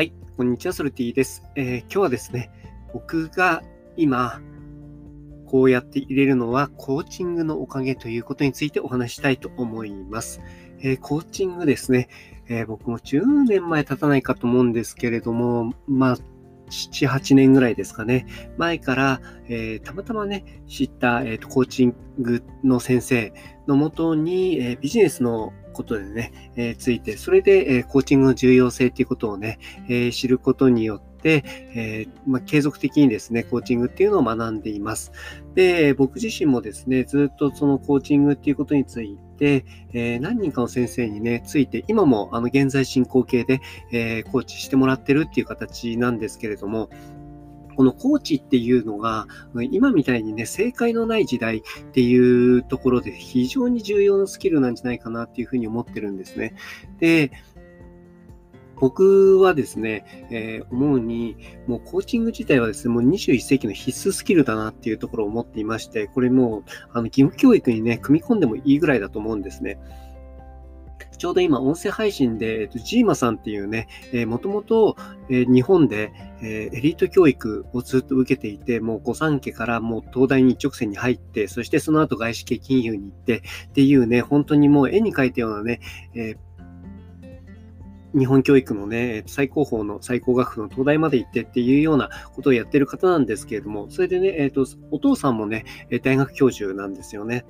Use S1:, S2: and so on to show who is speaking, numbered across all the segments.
S1: はい、こんにちは、ソルティです、えー、今日はですね、僕が今、こうやって入れるのはコーチングのおかげということについてお話したいと思います。えー、コーチングですね、えー、僕も10年前経たないかと思うんですけれども、まあ、7、8年ぐらいですかね。前から、えー、たまたまね、知った、えーと、コーチングの先生のもとに、えー、ビジネスのことでね、えー、ついて、それで、えー、コーチングの重要性っていうことをね、えー、知ることによって、えまあ、継続的にですね、コーチングっていうのを学んでいます。で、僕自身もですね、ずっとそのコーチングっていうことについて、え何人かの先生にね、ついて、今もあの現在進行形で、えコーチしてもらってるっていう形なんですけれども、このコーチっていうのが、今みたいにね、正解のない時代っていうところで非常に重要なスキルなんじゃないかなっていうふうに思ってるんですね。で、僕はですね、えー、思うに、もうコーチング自体はですね、もう21世紀の必須スキルだなっていうところを思っていまして、これもう、あの、義務教育にね、組み込んでもいいぐらいだと思うんですね。ちょうど今、音声配信で、えっと、ジーマさんっていうね、えー、もともと、えー、日本で、えー、エリート教育をずっと受けていて、もう御三家からもう東大に一直線に入って、そしてその後外資系金融に行ってっていうね、本当にもう絵に描いたようなね、え日本教育のね、最高峰の最高学府の東大まで行ってっていうようなことをやってる方なんですけれども、それでね、えっ、と、お父さんもね、大学教授なんですよね。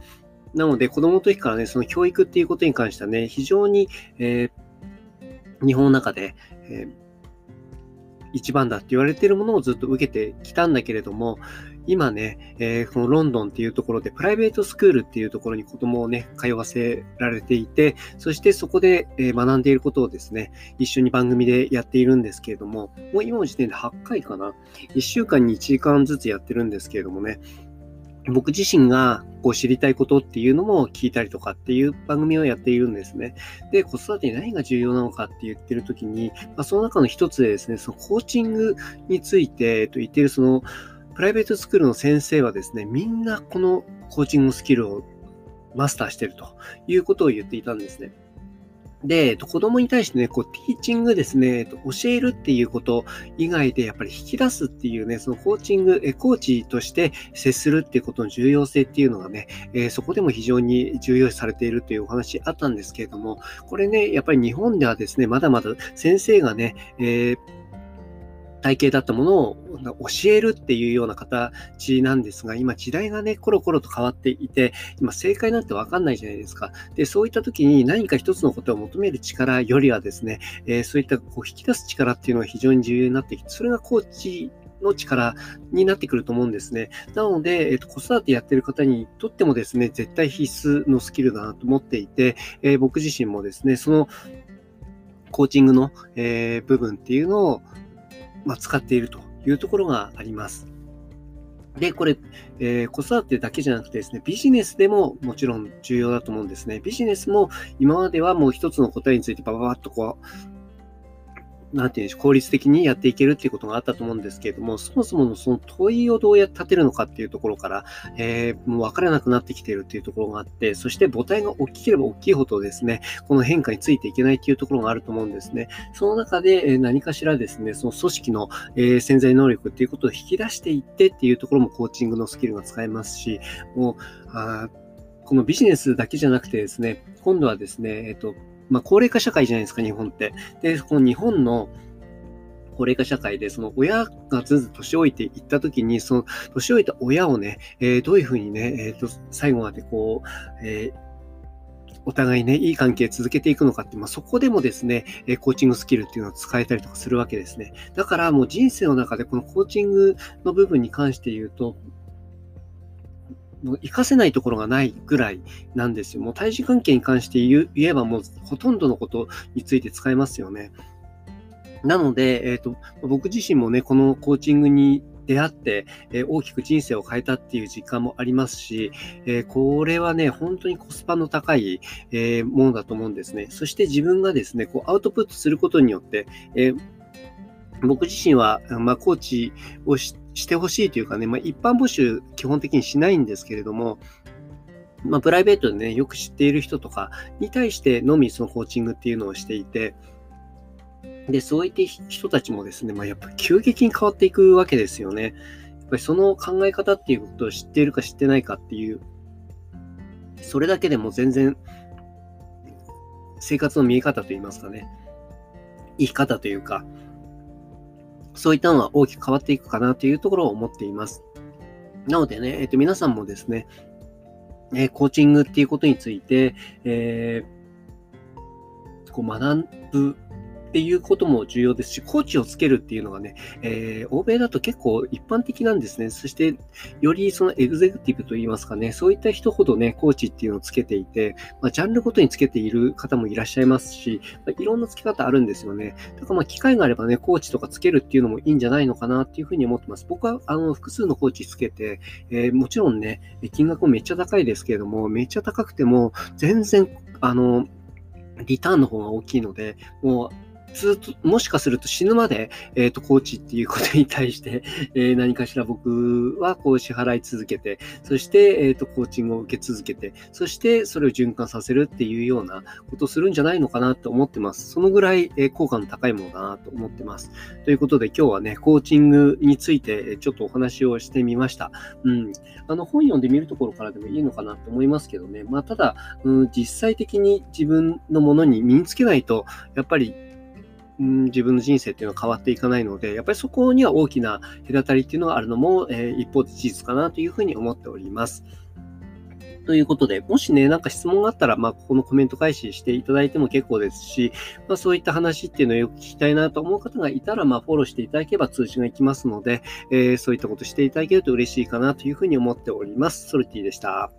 S1: なので、子供の時からね、その教育っていうことに関してはね、非常に、えー、日本の中で、えー、一番だって言われてるものをずっと受けてきたんだけれども、今ね、えー、このロンドンっていうところでプライベートスクールっていうところに子供をね、通わせられていて、そしてそこで、え学んでいることをですね、一緒に番組でやっているんですけれども、もう今の時点で8回かな？1週間に1時間ずつやってるんですけれどもね、僕自身がこう知りたいことっていうのも聞いたりとかっていう番組をやっているんですね。で、子育てに何が重要なのかって言ってるときに、まあ、その中の一つでですね、そのコーチングについて、と、言ってるそのプライベートスクールの先生はですね、みんなこのコーチングスキルをマスターしてるということを言っていたんですね。で、子供に対してね、こう、ティーチングですね、教えるっていうこと以外で、やっぱり引き出すっていうね、そのコーチング、コーチとして接するっていうことの重要性っていうのがね、えそこでも非常に重要視されているというお話あったんですけれども、これね、やっぱり日本ではですね、まだまだ先生がね、えー体系だったものを教えるっていうような形なんですが、今時代がね、コロコロと変わっていて、今正解なんてわかんないじゃないですか。で、そういった時に何か一つのことを求める力よりはですね、えー、そういったこう引き出す力っていうのが非常に重要になってきて、それがコーチの力になってくると思うんですね。なので、えっ、と、子育てやってる方にとってもですね、絶対必須のスキルだなと思っていて、えー、僕自身もですね、そのコーチングの、えー、部分っていうのをま、使っているというところがあります。で、これ、えー、子育てだけじゃなくてですね、ビジネスでももちろん重要だと思うんですね。ビジネスも今まではもう一つの答えについてバババッとこう、なんていうんでしょう、効率的にやっていけるっていうことがあったと思うんですけれども、そもそものその問いをどうやって立てるのかっていうところから、えー、もう分からなくなってきているっていうところがあって、そして母体が大きければ大きいほどですね、この変化についていけないっていうところがあると思うんですね。その中で何かしらですね、その組織の、え潜在能力っていうことを引き出していってっていうところもコーチングのスキルが使えますし、もう、あこのビジネスだけじゃなくてですね、今度はですね、えっと、まあ、高齢化社会じゃないですか、日本って。で、この日本の高齢化社会で、その親がずんずん年老いていったときに、その年老いた親をね、えー、どういうふうにね、え、ー、と、最後までこう、えーお互いね、いい関係続けていくのかって、まあ、そこでもですね、えコーチングスキルっていうのを使えたりとかするわけですね。だからもう人生の中でこのコーチングの部分に関して言うと、もう活かせないところがないぐらいなんですよ。もう対人関係に関して言えばもうほとんどのことについて使えますよね。なので、えっ、ー、と、僕自身もね、このコーチングに出会って、えー、大きく人生を変えたっていう実感もありますし、えー、これはね、本当にコスパの高い、えものだと思うんですね。そして自分がですね、こうアウトプットすることによって、え僕自身は、まあ、コーチをししてほしいというかね、まあ、一般募集基本的にしないんですけれども、まあ、プライベートでね、よく知っている人とかに対してのみそのコーチングっていうのをしていて、で、そういった人たちもですね、まあ、やっぱ急激に変わっていくわけですよね。やっぱりその考え方っていうことを知っているか知ってないかっていう、それだけでも全然生活の見え方といいますかね、生き方というか、そういったのは大きく変わっていくかなというところを思っています。なのでね、えっ、と、皆さんもですね、え、コーチングっていうことについて、えー、こう学ぶっていうことも重要ですし、コーチをつけるっていうのがね、えー、欧米だと結構一般的なんですね。そして、よりそのエグゼクティブといいますかね、そういった人ほどね、コーチっていうのをつけていて、まあ、ジャンルごとにつけている方もいらっしゃいますし、まあ、いろんなつけ方あるんですよね。だからまあ、機会があればね、コーチとかつけるっていうのもいいんじゃないのかなっていうふうに思ってます。僕は、あの、複数のコーチつけて、えー、もちろんね、金額もめっちゃ高いですけれども、めっちゃ高くても、全然、あの、リターンの方が大きいので、もう、ずっと、もしかすると死ぬまで、えっ、ー、と、コーチっていうことに対して、えー、何かしら僕はこう支払い続けて、そして、えっ、ー、と、コーチングを受け続けて、そしてそれを循環させるっていうようなことをするんじゃないのかなと思ってます。そのぐらい、え効果の高いものだなと思ってます。ということで今日はね、コーチングについてちょっとお話をしてみました。うん。あの、本読んでみるところからでもいいのかなと思いますけどね。まあ、ただ、うん、実際的に自分のものに身につけないと、やっぱり、自分の人生っていうのは変わっていかないので、やっぱりそこには大きな隔たりっていうのがあるのも、えー、一方で事実かなというふうに思っております。ということで、もしね、なんか質問があったら、まあ、ここのコメント返ししていただいても結構ですし、まあ、そういった話っていうのをよく聞きたいなと思う方がいたら、まあ、フォローしていただければ通知がいきますので、えー、そういったことしていただけると嬉しいかなというふうに思っております。ソルティでした。